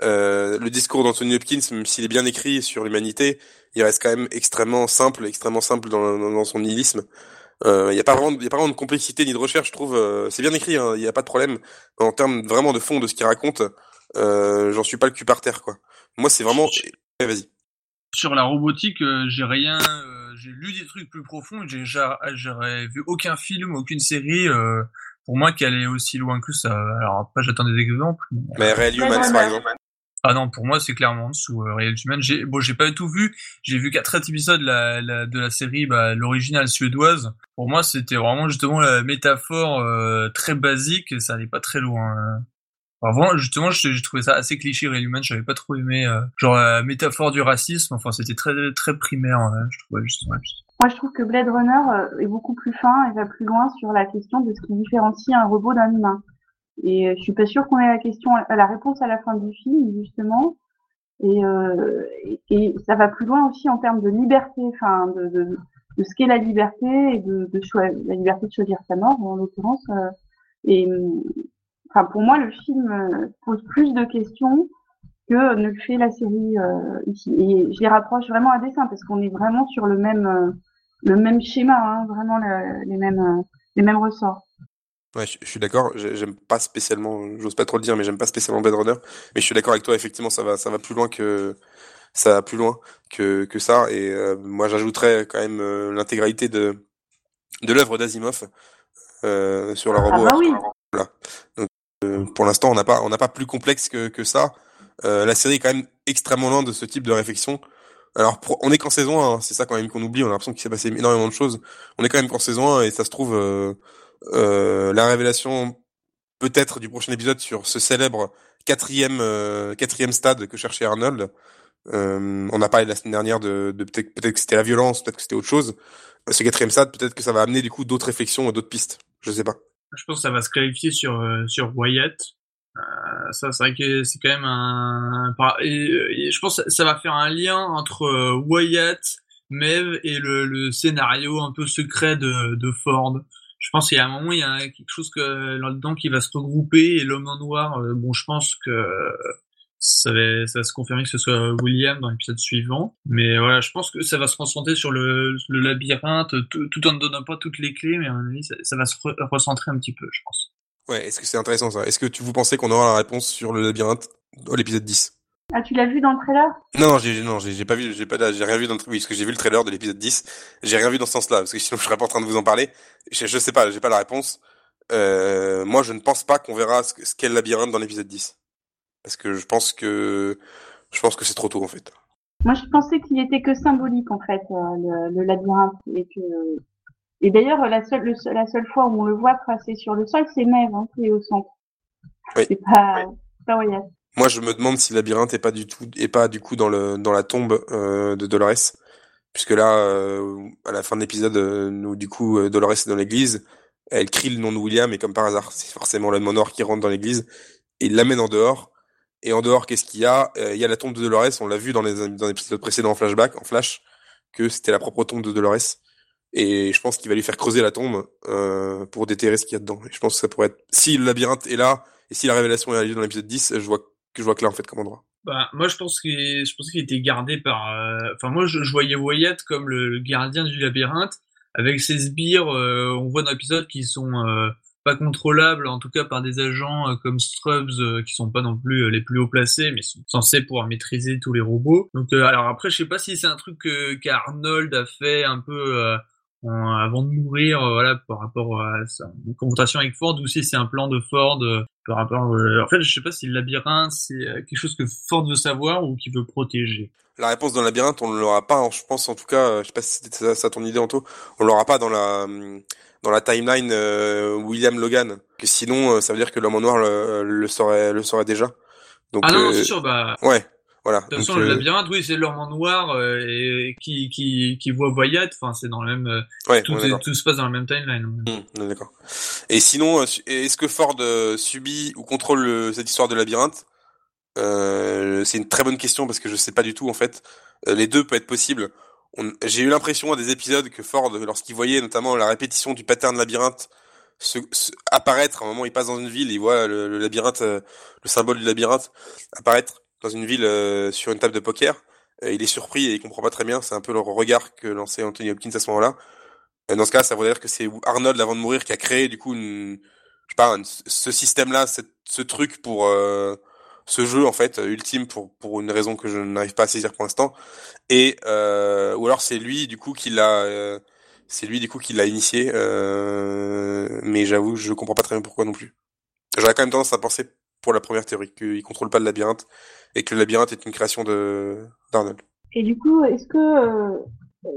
Euh, le discours d'Anthony Hopkins, même s'il est bien écrit sur l'humanité, il reste quand même extrêmement simple, extrêmement simple dans, dans, son nihilisme. Il euh, n'y a pas vraiment, y a pas vraiment de complexité ni de recherche, je trouve. Euh, c'est bien écrit, il hein, n'y a pas de problème. En termes vraiment de fond de ce qu'il raconte, euh, j'en suis pas le cul par terre, quoi. Moi, c'est vraiment. vas-y. Sur la robotique, euh, j'ai rien. j'ai lu des trucs plus profonds. J'ai j'aurais vu aucun film, aucune série pour moi qu'elle est aussi loin que ça. Alors après, j'attends des exemples. Mais Real Humans, par exemple. Ah non, pour moi, c'est clairement en dessous euh, Real Humans. J'ai, bon, j'ai pas tout vu. J'ai vu quatre épisodes la, la, de la série, bah, l'originale suédoise. Pour moi, c'était vraiment justement la métaphore euh, très basique. Et ça allait pas très loin. Enfin, justement, j'ai trouvé ça assez cliché Real Humans. J'avais pas trop aimé euh, genre la métaphore du racisme. Enfin, c'était très très primaire. Hein, je trouvais justement. Moi, je trouve que Blade Runner euh, est beaucoup plus fin et va plus loin sur la question de ce qui différencie un robot d'un humain. Et euh, je suis pas sûre qu'on ait la question, la réponse à la fin du film, justement. Et, euh, ça va plus loin aussi en termes de liberté, enfin, de, ce qu'est la liberté et de, la liberté de choisir sa mort, en l'occurrence. Euh, et enfin, pour moi, le film pose plus de questions que ne le fait la série ici. Et je les rapproche vraiment à dessin parce qu'on est vraiment sur le même le même schéma, hein, vraiment les mêmes les mêmes ressorts. Ouais, je, suis d'accord. J'aime pas spécialement, j'ose pas trop le dire, mais j'aime pas spécialement Blade Runner. Mais je suis d'accord avec toi. Effectivement, ça va, ça va plus loin que ça va plus loin que que ça. Et euh, moi, j'ajouterais quand même euh, l'intégralité de de l'œuvre d'Asimov euh, sur la robot. Ah bah oui. Donc, pour l'instant, on n'a pas on n'a pas plus complexe que que ça. la série est quand même extrêmement loin de ce type de réflexion. Alors, on est qu'en saison 1, hein, c'est ça quand même qu'on oublie, on a l'impression qu'il s'est passé énormément de choses. On est quand même qu'en saison 1 et ça se trouve, euh, euh, la révélation peut-être du prochain épisode sur ce célèbre quatrième euh, quatrième stade que cherchait Arnold. Euh, on a parlé la semaine dernière de, de peut-être peut-être que c'était la violence, peut-être que c'était autre chose. Ce quatrième stade, peut-être que ça va amener du coup d'autres réflexions d'autres pistes. Je sais pas. Je pense que ça va se qualifier sur sur Wyatt euh, ça, c'est vrai que c'est quand même un. Je pense que ça va faire un lien entre euh, Wyatt, Mev et le, scénario un peu secret de, Ford. Je pense qu'il y a un moment, il y a quelque chose là-dedans qui va se regrouper et l'homme en noir. Euh, bon, je pense que ça va, ça va se confirmer que ce soit William dans l'épisode suivant. Mais voilà, je pense que ça va se concentrer sur le, le labyrinthe, tout, en ne donnant pas toutes les clés, mais à mon avis, ça va se recentrer un petit peu, je pense. Ouais, est-ce que c'est intéressant ça? Est-ce que tu vous pensez qu'on aura la réponse sur le labyrinthe dans l'épisode 10 Ah, tu l'as vu dans le trailer? Non, j'ai non, j'ai pas vu, j'ai pas j'ai rien vu dans le oui, parce que j'ai vu le trailer de l'épisode 10, j'ai rien vu dans ce sens-là parce que sinon je serais pas en train de vous en parler. Je, je sais pas, j'ai pas la réponse. Euh, moi, je ne pense pas qu'on verra ce, qu'est le labyrinthe dans l'épisode 10. Parce que je pense que je pense que c'est trop tôt en fait. Moi, je pensais qu'il était que symbolique en fait, euh, le, le labyrinthe, et que et d'ailleurs, la seule, la seule fois où on le voit passer sur le sol, c'est Mev, hein, qui est au centre. Oui. C'est pas, pas Moi, je me demande si le labyrinthe est pas du tout, est pas du coup dans le dans la tombe euh, de Dolores, puisque là, euh, à la fin de l'épisode, euh, nous du coup, euh, Dolores est dans l'église, elle crie le nom de William et comme par hasard, c'est forcément le noir qui rentre dans l'église et il l'amène en dehors. Et en dehors, qu'est-ce qu'il y a? Il y a la tombe de Dolores. On l'a vu dans les dans l'épisode précédent en flashback, en flash, que c'était la propre tombe de Dolores. Et je pense qu'il va lui faire creuser la tombe euh, pour déterrer ce qu'il y a dedans. Et je pense que ça pourrait être... Si le labyrinthe est là, et si la révélation est arrivée dans l'épisode 10, je vois que je vois que là en fait comme endroit. Bah, moi je pense qu'il je pense qu'il était gardé par euh, enfin moi je, voyais Wyatt comme le, gardien du labyrinthe avec ses sbires euh, on voit dans l'épisode qui sont euh, pas contrôlables en tout cas par des agents comme Stubbs qui sont pas non plus les plus haut placés mais sont censés pouvoir maîtriser tous les robots donc alors après je sais pas si c'est un truc qu'Arnold a fait un peu avant de mourir, voilà, par rapport à sa confrontation avec Ford, ou si c'est un plan de Ford par rapport. en fait, je sais pas si le labyrinthe c'est quelque chose que Ford veut savoir ou qu'il veut protéger. La réponse dans le labyrinthe, on ne l'aura pas, je pense en tout cas, je sais pas si c'était ça, ton idée, Anto, on l'aura pas dans la dans la timeline William Logan, que sinon ça veut dire que l'homme en noir le, le saurait le saurait déjà. Donc, ah non, c'est sûr, bah. Ouais. Voilà. De toute façon, le labyrinthe, oui, c'est l'homme en noir euh, et qui, qui, qui voit Voyat. Enfin, c'est dans le même. Euh, ouais, tout, tout, se passe dans la même timeline. Mmh, d'accord. Et sinon, euh, est-ce que Ford subit ou contrôle cette histoire de labyrinthe? Euh, C'est une très bonne question parce que je sais pas du tout en fait. les deux peuvent être possibles. J'ai eu l'impression à des épisodes que Ford, lorsqu'il voyait notamment la répétition du pattern labyrinthe se, apparaître, à un moment il passe dans une ville, il voit le, le labyrinthe, le symbole du labyrinthe apparaître dans une ville euh, sur une table de poker. Euh, il est surpris et il comprend pas très bien. C'est un peu le regard que lançait Anthony Hopkins à ce moment-là. dans ce cas, ça voudrait dire que c'est Arnold avant de mourir qui a créé du coup une, je sais pas, ce système-là, ce truc pour euh, ce jeu en fait ultime pour pour une raison que je n'arrive pas à saisir pour l'instant. Et euh, ou alors c'est lui du coup qui l'a, c'est lui du coup qui l'a initié. mais j'avoue, je comprends pas très bien pourquoi non plus. J'aurais quand même tendance à penser pour la première théorie qu'il contrôle pas le labyrinthe et que le labyrinthe est une création de d'Arnold. Et du coup, est-ce que euh,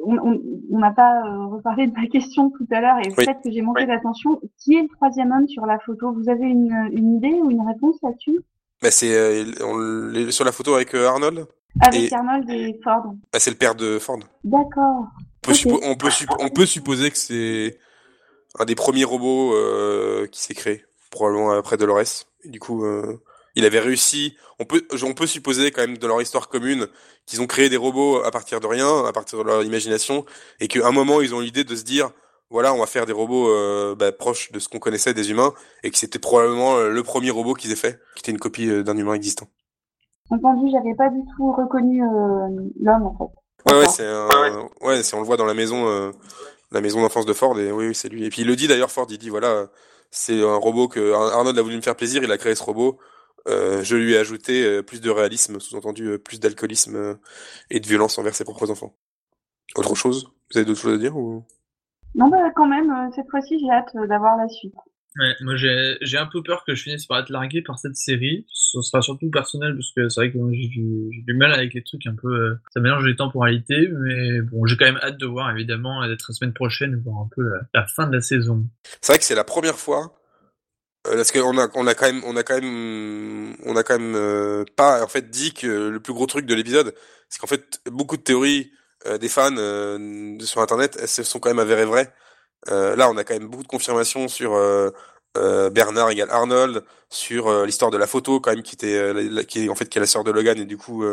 on n'a pas euh, reparlé de ma question tout à l'heure et peut-être que j'ai manqué d'attention. Qui est le troisième homme sur la photo? Vous avez une, une idée ou une réponse là-dessus? Bah c'est euh, sur la photo avec Arnold. Avec Arnold et Ford. Bah, c'est le père de Ford. D'accord. On, peut, on, peut on peut supposer que c'est un des premiers robots qui s'est créé, probablement après Dolores. Du coup, il avait réussi. On peut, on peut supposer quand même de leur histoire commune qu'ils ont créé des robots à partir de rien, à partir de leur imagination, et qu'à un moment ils ont l'idée de se dire, voilà, on va faire des robots euh, bah, proches de ce qu'on connaissait des humains, et que c'était probablement euh, le premier robot qu'ils aient fait, qui était une copie euh, d'un humain existant. Entendu, j'avais pas du tout reconnu l'homme en fait. Ouais, ouais, c'est, ouais, c'est on le voit dans la maison, la maison d'enfance de Ford, et oui, oui c'est lui. Et puis il le dit d'ailleurs, Ford, il dit voilà, c'est un robot que Arnold a voulu me faire plaisir, il a créé ce robot euh, je lui ai ajouté euh, plus de réalisme, sous-entendu euh, plus d'alcoolisme et de violence envers ses propres enfants. Autre chose? Vous avez d'autres choses à dire ou? Non, bah quand même, cette fois-ci j'ai hâte d'avoir la suite. Moi j'ai un peu peur que je finisse par être largué par cette série. Ce sera surtout personnel parce que c'est vrai que j'ai du, mal avec les trucs un peu. ça mélange les temporalités, mais bon, j'ai quand même hâte de voir évidemment d'être la semaine prochaine voir un peu la fin de la saison. C'est vrai que c'est la première fois euh, parce qu'on a quand même on a quand même on a quand même euh, pas en fait dit que le plus gros truc de l'épisode c'est qu'en fait beaucoup de théories euh, des fans sur internet elles se sont quand même avérées vraies là on a quand même beaucoup de confirmations sur Bernard égale Arnold sur l'histoire de la photo quand même qui était qui est en fait qui est la sœur de Logan et du coup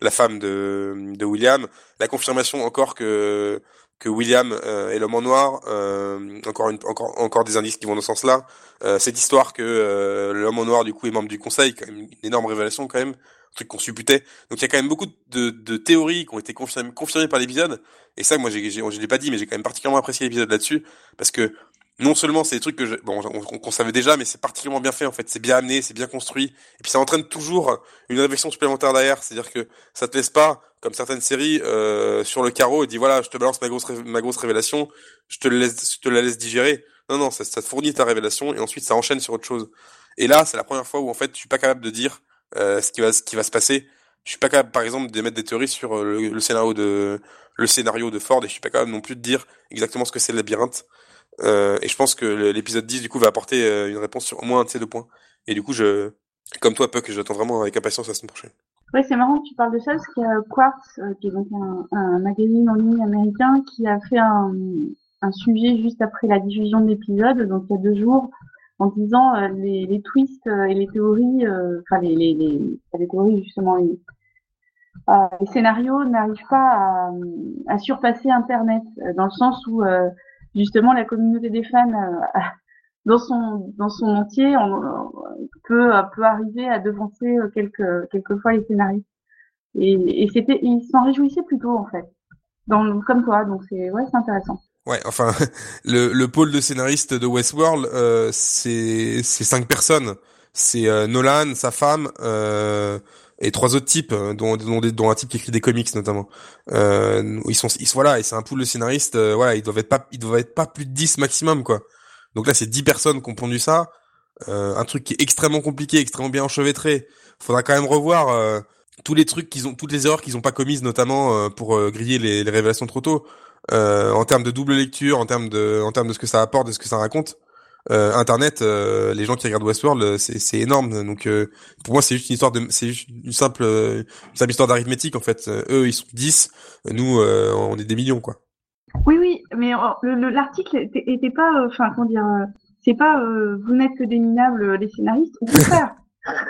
la femme de de William la confirmation encore que que William euh, est l'homme en noir, euh, encore, une, encore, encore des indices qui vont dans ce sens-là. Euh, cette histoire que euh, l'homme en noir du coup est membre du conseil, quand même une énorme révélation quand même, truc qu'on supputait. Donc il y a quand même beaucoup de, de théories qui ont été confirmées, par l'épisode. Et ça, moi, j'ai, je l'ai pas dit, mais j'ai quand même particulièrement apprécié l'épisode là-dessus. Parce que non seulement c'est des trucs que je, bon qu'on savait déjà mais c'est particulièrement bien fait en fait. C'est bien amené c'est bien construit. Et puis ça entraîne toujours une réflexion supplémentaire derrière. C'est-à-dire que ça te laisse pas comme certaines séries euh, sur le carreau et dit voilà je te balance ma grosse ma grosse révélation. Je te laisse je te la laisse digérer. Non non ça, ça te fournit ta révélation et ensuite ça enchaîne sur autre chose. Et là c'est la première fois où en fait je suis pas capable de dire euh, ce qui va se passer je suis pas capable par exemple d'émettre des théories sur euh, le, scénario de le scénario de Ford et je suis pas capable non plus de dire exactement ce que c'est le labyrinthe euh, et je pense que l'épisode 10 du coup va apporter une réponse sur au moins un de ces deux points. Et du coup, je, comme toi, Puck, j'attends vraiment avec impatience la semaine prochaine. Oui, c'est marrant que tu parles de ça parce qu'il y a Quartz, qui est donc un, magazine en ligne américain, qui a fait un sujet juste après la diffusion de l'épisode, donc il y a deux jours, en disant les, les, twists et les théories, enfin les, les, les, théories justement, les, les scénarios n'arrivent pas à, à, surpasser Internet, dans le sens où justement la communauté des fans euh, dans son dans son entier on, peut peut arriver à devancer euh, quelques quelquefois les scénaristes. Et, et c'était ils s'en réjouissaient plutôt en fait. Dans comme toi donc c'est ouais c'est intéressant Ouais, enfin, le, le pôle de scénaristes de Westworld, euh, c'est cinq personnes. C'est euh, Nolan, sa femme, euh, et trois autres types, dont, dont, dont un type qui écrit des comics notamment. Euh, ils sont, ils, voilà, et c'est un pool de scénaristes. voilà, ils doivent être pas, ils doivent être pas plus de 10 maximum, quoi. Donc là, c'est 10 personnes qui ont pondu ça. un truc qui est extrêmement compliqué, extrêmement bien enchevêtré. Faudra quand même revoir tous les trucs qu'ils ont, toutes les erreurs qu'ils ont pas commises, notamment pour griller les, les révélations trop tôt. Euh, en termes de double lecture, en termes de, en termes de ce que ça apporte, de ce que ça raconte. Euh, Internet, euh, les gens qui regardent Westworld, c'est énorme. Donc pour moi, c'est juste une histoire de, c'est juste une simple, une simple histoire d'arithmétique en fait. eux, ils sont 10, nous, on est des millions quoi. Oui, oui, mais l'article était, pas, enfin comment dire, c'est pas vous n'êtes que des minables les scénaristes. Au contraire,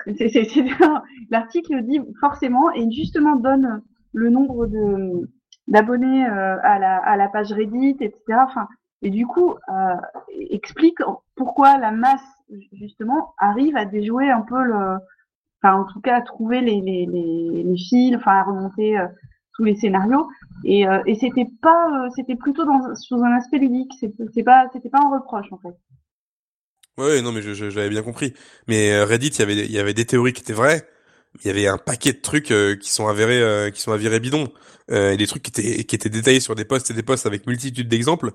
l'article dit forcément et justement donne le nombre de d'abonnés euh, à, la, à la page Reddit, etc. Enfin, et du coup, euh, explique pourquoi la masse justement arrive à déjouer un peu le, enfin en tout cas à trouver les les les, les fils, enfin à remonter euh, tous les scénarios. Et, euh, et c'était pas, c'était plutôt dans sous un aspect ludique. C'est pas c'était pas un reproche en fait. Ouais, non mais j'avais bien compris. Mais Reddit, il y avait il y avait des théories qui étaient vraies il y avait un paquet de trucs euh, qui sont avérés euh, qui sont avérés bidons. Euh, et des trucs qui étaient qui étaient détaillés sur des posts et des posts avec multitude d'exemples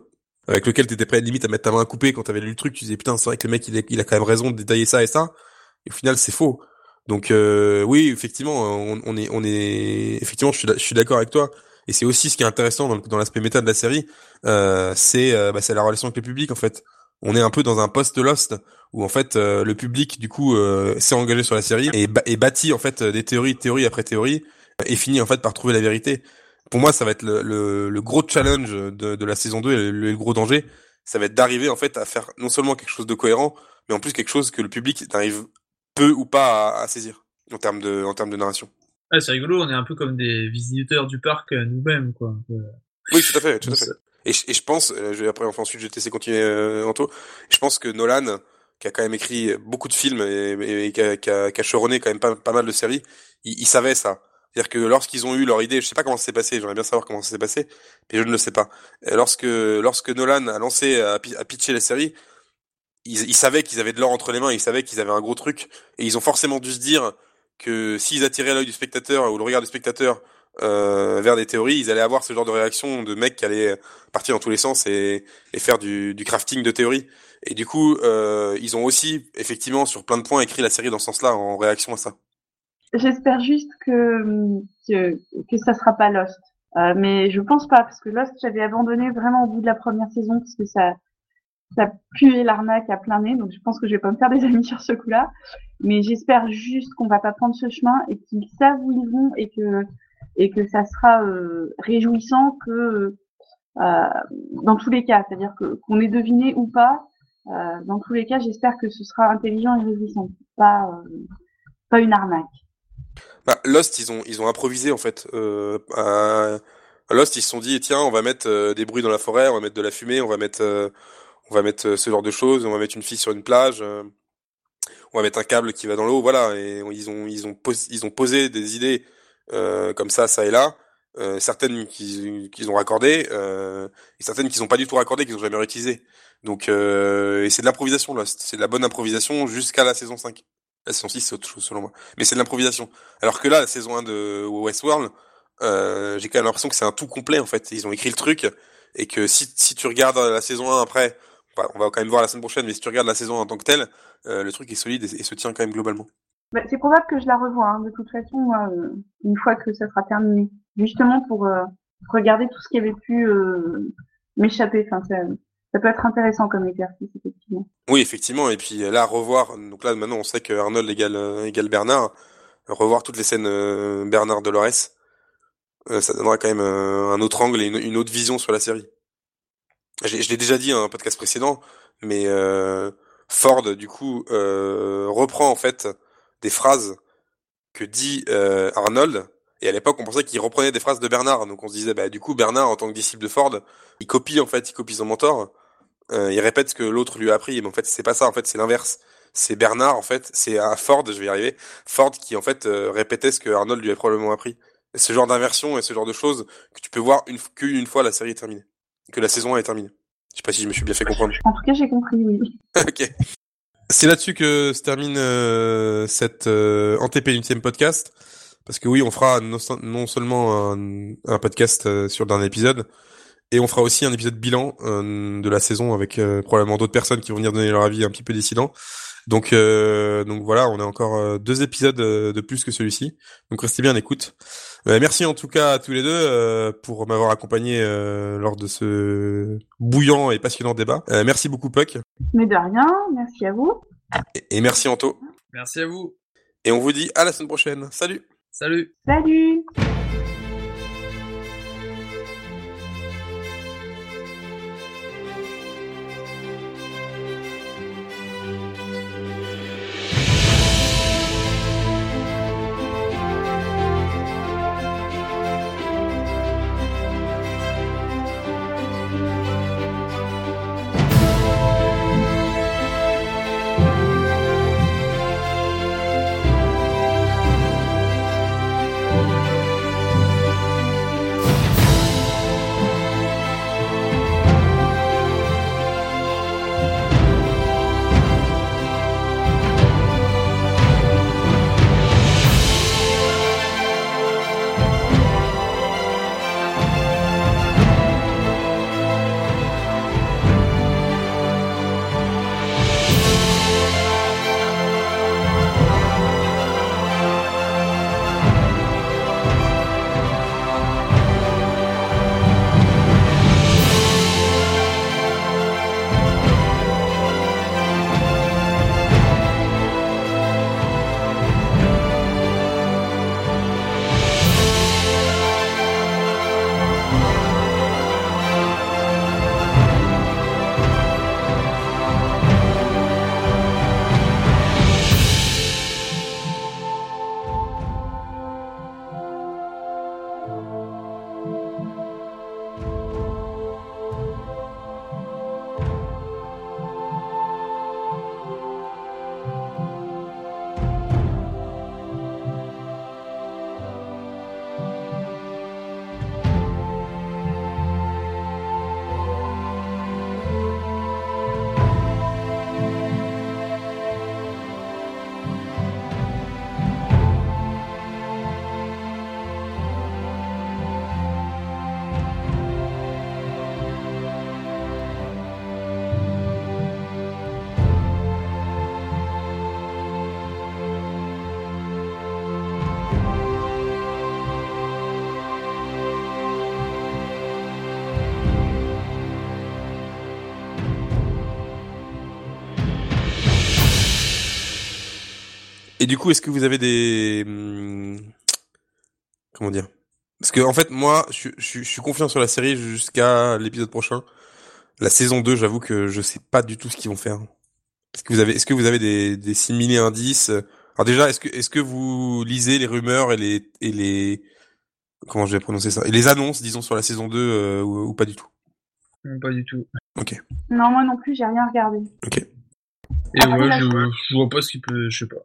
avec lequel t'étais prêt limite à mettre ta main à couper quand t'avais lu le truc. Tu disais putain c'est vrai que le mec il, a quand même raison de détailler ça et ça. Et au final c'est faux. Donc oui effectivement on, est on est effectivement je suis d'accord avec toi. Et c'est aussi ce qui est intéressant dans, l'aspect méta de la série c'est bah, c'est la relation avec le public en fait. On est un peu dans un post Lost où en fait euh, le public du coup euh, s'est engagé sur la série et, et bâtit en fait des théories, théorie après théorie et finit en fait par trouver la vérité. Pour moi, ça va être le, le, gros challenge de, de, la saison 2 et le, gros danger, ça va être d'arriver en fait à faire non seulement quelque chose de cohérent, mais en plus quelque chose que le public n'arrive peu ou pas à, à, saisir en termes de en termes de narration. Ouais, c'est rigolo, on est un peu comme des visiteurs du parc euh, nous-mêmes quoi. Oui, tout à fait, tout à fait. Et je, et je pense, je après enfin, ensuite je vais te laisser continuer euh, Anto. Je pense que Nolan, qui a quand même écrit beaucoup de films et, et, qui, a, qui, a, qui quand même pas, pas mal de séries, il, il savait ça. C'est-à-dire que lorsqu'ils ont eu leur idée, je sais pas comment ça s'est passé, j'aimerais bien savoir comment ça s'est passé, mais je ne le sais pas. Et lorsque lorsque Nolan a lancé à, à pitcher la série, ils savaient qu'ils avaient de l'or entre les mains, ils savaient qu'ils avaient un gros truc, et ils ont forcément dû se dire que s'ils attiraient l'œil du spectateur ou le regard du spectateur euh, vers des théories, ils allaient avoir ce genre de réaction de mecs qui allaient partir dans tous les sens et, faire du, du, crafting de théories. Et du coup, euh, ils ont aussi, effectivement, sur plein de points, écrit la série dans ce sens-là, en réaction à ça. J'espère juste que, que, que ça sera pas Lost. Euh, mais je pense pas, parce que Lost, j'avais abandonné vraiment au bout de la première saison, parce que ça, ça puait l'arnaque à plein nez, donc je pense que je vais pas me faire des amis sur ce coup-là. Mais j'espère juste qu'on va pas prendre ce chemin et qu'ils savent où ils vont et que et que ça sera euh, réjouissant que euh, dans tous les cas, c'est-à-dire que qu'on ait deviné ou pas, euh, dans tous les cas, j'espère que ce sera intelligent et réjouissant, pas pas une arnaque. Bah, Lost, ils ont ils ont improvisé en fait. Lost, ils se sont dit tiens, on va mettre des bruits dans la forêt, on va mettre de la fumée, on va mettre on va mettre ce genre de choses, on va mettre une fille sur une plage, on va mettre un câble qui va dans l'eau, voilà. Et ils ont ils ont ils ont posé des idées comme ça, ça et là. Euh, certaines qu'ils qu'ils ont raccordées euh, et certaines qu'ils ont pas du tout raccordées, qu'ils ont jamais réutilisées. Donc et c'est de l'improvisation là, c'est de la bonne improvisation jusqu'à la saison 5. La saison 6 c'est autre chose selon moi, mais c'est de l'improvisation. Alors que là, la saison 1 de Westworld, euh, j'ai quand même l'impression que c'est un tout complet en fait. Ils ont écrit le truc et que si, si tu regardes la saison 1 après, on va quand même voir la semaine prochaine, mais si tu regardes la saison en tant que telle, euh, le truc est solide et, se tient quand même globalement. Bah, c'est probable que je la revoie, hein, de toute façon, moi, euh, une fois que ça sera terminé. Justement pour euh, regarder tout ce qui avait pu euh, m'échapper. Enfin, ça, ça, peut être intéressant comme exercice, effectivement. Oui, effectivement. Et puis là, revoir. Donc là, maintenant, on sait que Arnold égale, égale Bernard. Revoir toutes les scènes Bernard Dolores, ça donnera quand même un autre angle et une, autre vision sur la série. Je, l'ai déjà dit dans un podcast précédent, mais Ford, du coup, reprend en fait des phrases que dit euh, Arnold. Et à l'époque, on pensait qu'il reprenait des phrases de Bernard. Donc on se disait, bah du coup, Bernard, en tant que disciple de Ford, il copie en fait, il copie son mentor. Euh, il répète ce que l'autre lui a appris. Mais en fait, c'est pas ça. En fait, c'est l'inverse. C'est Bernard, en fait, c'est à Ford, je vais y arriver, Ford qui en fait euh, répétait ce que Arnold lui a probablement appris. Et ce genre d'inversion et ce genre de choses que tu peux voir une qu'une fois la série est terminée, que la saison est terminée. Je sais pas si je me suis bien fait comprendre. En tout cas, j'ai compris, oui. ok. C'est là-dessus que se termine euh, cette euh, antépénultième podcast. parce que oui, on fera non, seulement un, podcast sur le dernier épisode, et on fera aussi un épisode bilan de la saison avec probablement d'autres personnes qui vont venir donner leur avis un petit peu décidant. Donc, euh, donc voilà, on a encore euh, deux épisodes euh, de plus que celui-ci. Donc restez bien en écoute. merci en tout cas à tous les deux pour m'avoir accompagné lors de ce bouillant et passionnant débat. merci beaucoup Puck. Mais de rien, merci à vous. Et, et merci Anto. Merci à vous. Et on vous dit à la semaine prochaine. Salut. Salut. Salut. Et du coup, est-ce que vous avez des hmm, comment dire? Parce que en fait, moi, je, suis confiant sur la série jusqu'à l'épisode prochain. La saison 2, j'avoue que je sais pas du tout ce qu'ils vont faire. Est-ce que vous avez, est-ce que vous avez des, des similés indices? Alors déjà, est-ce que, est-ce que vous lisez les rumeurs et les, et les, comment je vais prononcer ça? Et les annonces, disons, sur la saison 2 euh, ou, pas du tout? Non, Pas du tout. Ok. Non, moi non plus, j'ai rien regardé. Ok. Et moi, je, je vois pas ce qu'il peut, je sais pas.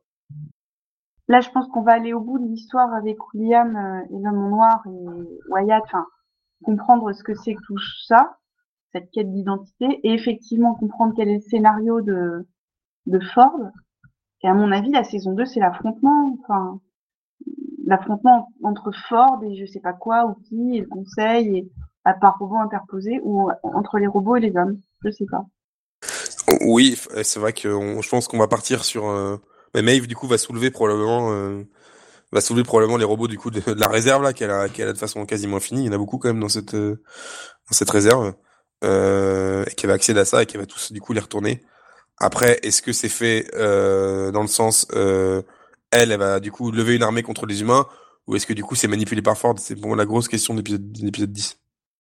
Là, je pense qu'on va aller au bout de l'histoire avec William euh, et l'homme noir et Wyatt, enfin, comprendre ce que c'est que tout ça, cette quête d'identité, et effectivement comprendre quel est le scénario de, de Ford. Et à mon avis, la saison 2, c'est l'affrontement, enfin, l'affrontement entre Ford et je sais pas quoi, ou qui, et le conseil, et à part robot interposé, ou entre les robots et les hommes, je sais pas. Oui, c'est vrai que je pense qu'on va partir sur... Euh mais Maeve du coup va soulever probablement euh, va soulever probablement les robots du coup de, la réserve là qu'elle a qu'elle a de façon quasiment infinie. Il y en a beaucoup quand même dans cette euh, dans cette réserve euh, et qu'elle va accéder à ça et qu'elle va tous du coup les retourner. Après, est-ce que c'est fait euh, dans le sens elle, elle va du coup lever une armée contre les humains ou est-ce que du coup c'est manipulé par Ford? C'est bon la grosse question de l'épisode 10.